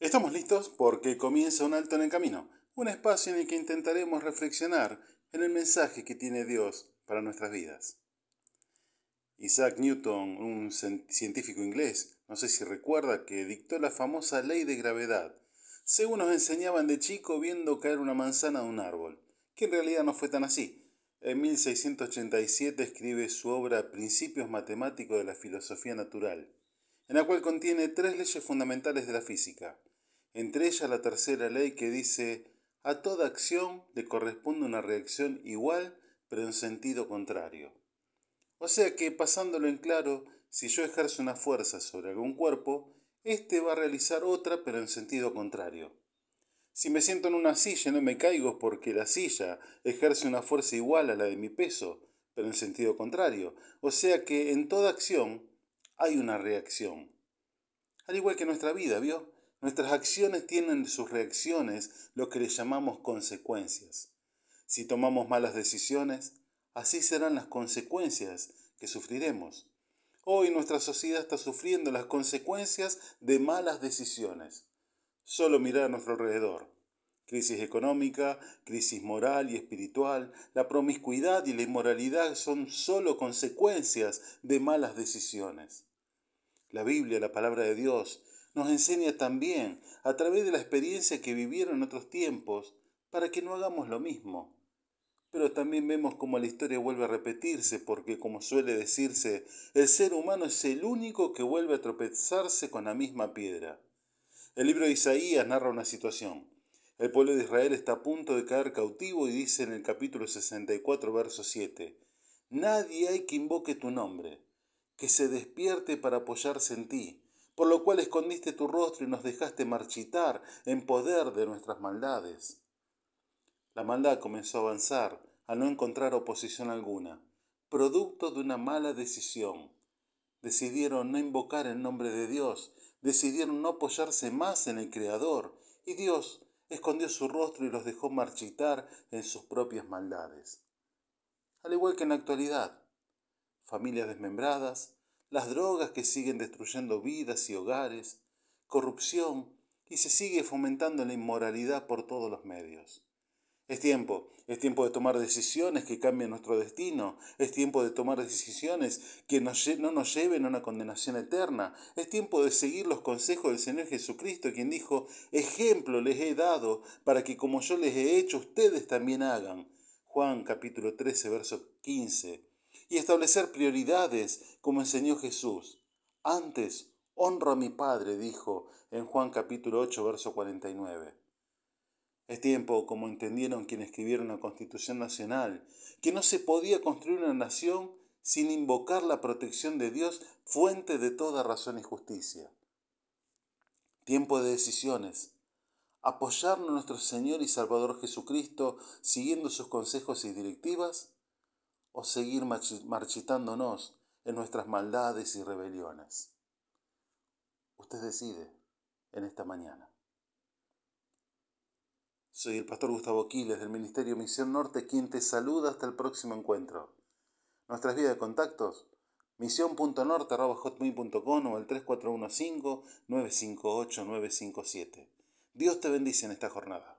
Estamos listos porque comienza un alto en el camino, un espacio en el que intentaremos reflexionar en el mensaje que tiene Dios para nuestras vidas. Isaac Newton, un científico inglés, no sé si recuerda que dictó la famosa ley de gravedad, según nos enseñaban de chico viendo caer una manzana de un árbol, que en realidad no fue tan así. En 1687 escribe su obra Principios Matemáticos de la Filosofía Natural, en la cual contiene tres leyes fundamentales de la física, entre ellas la tercera ley que dice, a toda acción le corresponde una reacción igual pero en sentido contrario. O sea que, pasándolo en claro, si yo ejerzo una fuerza sobre algún cuerpo, éste va a realizar otra pero en sentido contrario. Si me siento en una silla no me caigo porque la silla ejerce una fuerza igual a la de mi peso, pero en sentido contrario. O sea que en toda acción hay una reacción. Al igual que nuestra vida, ¿vio? Nuestras acciones tienen sus reacciones, lo que le llamamos consecuencias. Si tomamos malas decisiones, así serán las consecuencias que sufriremos. Hoy nuestra sociedad está sufriendo las consecuencias de malas decisiones. Solo mirar a nuestro alrededor. Crisis económica, crisis moral y espiritual, la promiscuidad y la inmoralidad son solo consecuencias de malas decisiones. La Biblia, la palabra de Dios, nos enseña también, a través de la experiencia que vivieron en otros tiempos, para que no hagamos lo mismo. Pero también vemos cómo la historia vuelve a repetirse, porque como suele decirse, el ser humano es el único que vuelve a tropezarse con la misma piedra. El libro de Isaías narra una situación. El pueblo de Israel está a punto de caer cautivo y dice en el capítulo 64, verso 7, Nadie hay que invoque tu nombre, que se despierte para apoyarse en ti, por lo cual escondiste tu rostro y nos dejaste marchitar en poder de nuestras maldades. La maldad comenzó a avanzar al no encontrar oposición alguna, producto de una mala decisión. Decidieron no invocar el nombre de Dios, decidieron no apoyarse más en el Creador, y Dios escondió su rostro y los dejó marchitar en sus propias maldades. Al igual que en la actualidad, familias desmembradas, las drogas que siguen destruyendo vidas y hogares, corrupción y se sigue fomentando la inmoralidad por todos los medios. Es tiempo, es tiempo de tomar decisiones que cambien nuestro destino, es tiempo de tomar decisiones que no nos lleven a una condenación eterna, es tiempo de seguir los consejos del Señor Jesucristo, quien dijo, ejemplo les he dado para que como yo les he hecho, ustedes también hagan. Juan capítulo 13, verso 15 y establecer prioridades como enseñó Jesús. Antes, honro a mi Padre, dijo en Juan capítulo 8, verso 49. Es tiempo, como entendieron quienes escribieron la Constitución Nacional, que no se podía construir una nación sin invocar la protección de Dios, fuente de toda razón y justicia. Tiempo de decisiones. Apoyarnos nuestro Señor y Salvador Jesucristo siguiendo sus consejos y directivas o seguir marchitándonos en nuestras maldades y rebeliones. Usted decide en esta mañana. Soy el pastor Gustavo Quiles del Ministerio Misión Norte quien te saluda hasta el próximo encuentro. Nuestras vías de contactos misión.norte.com o el 3415-958-957. Dios te bendice en esta jornada.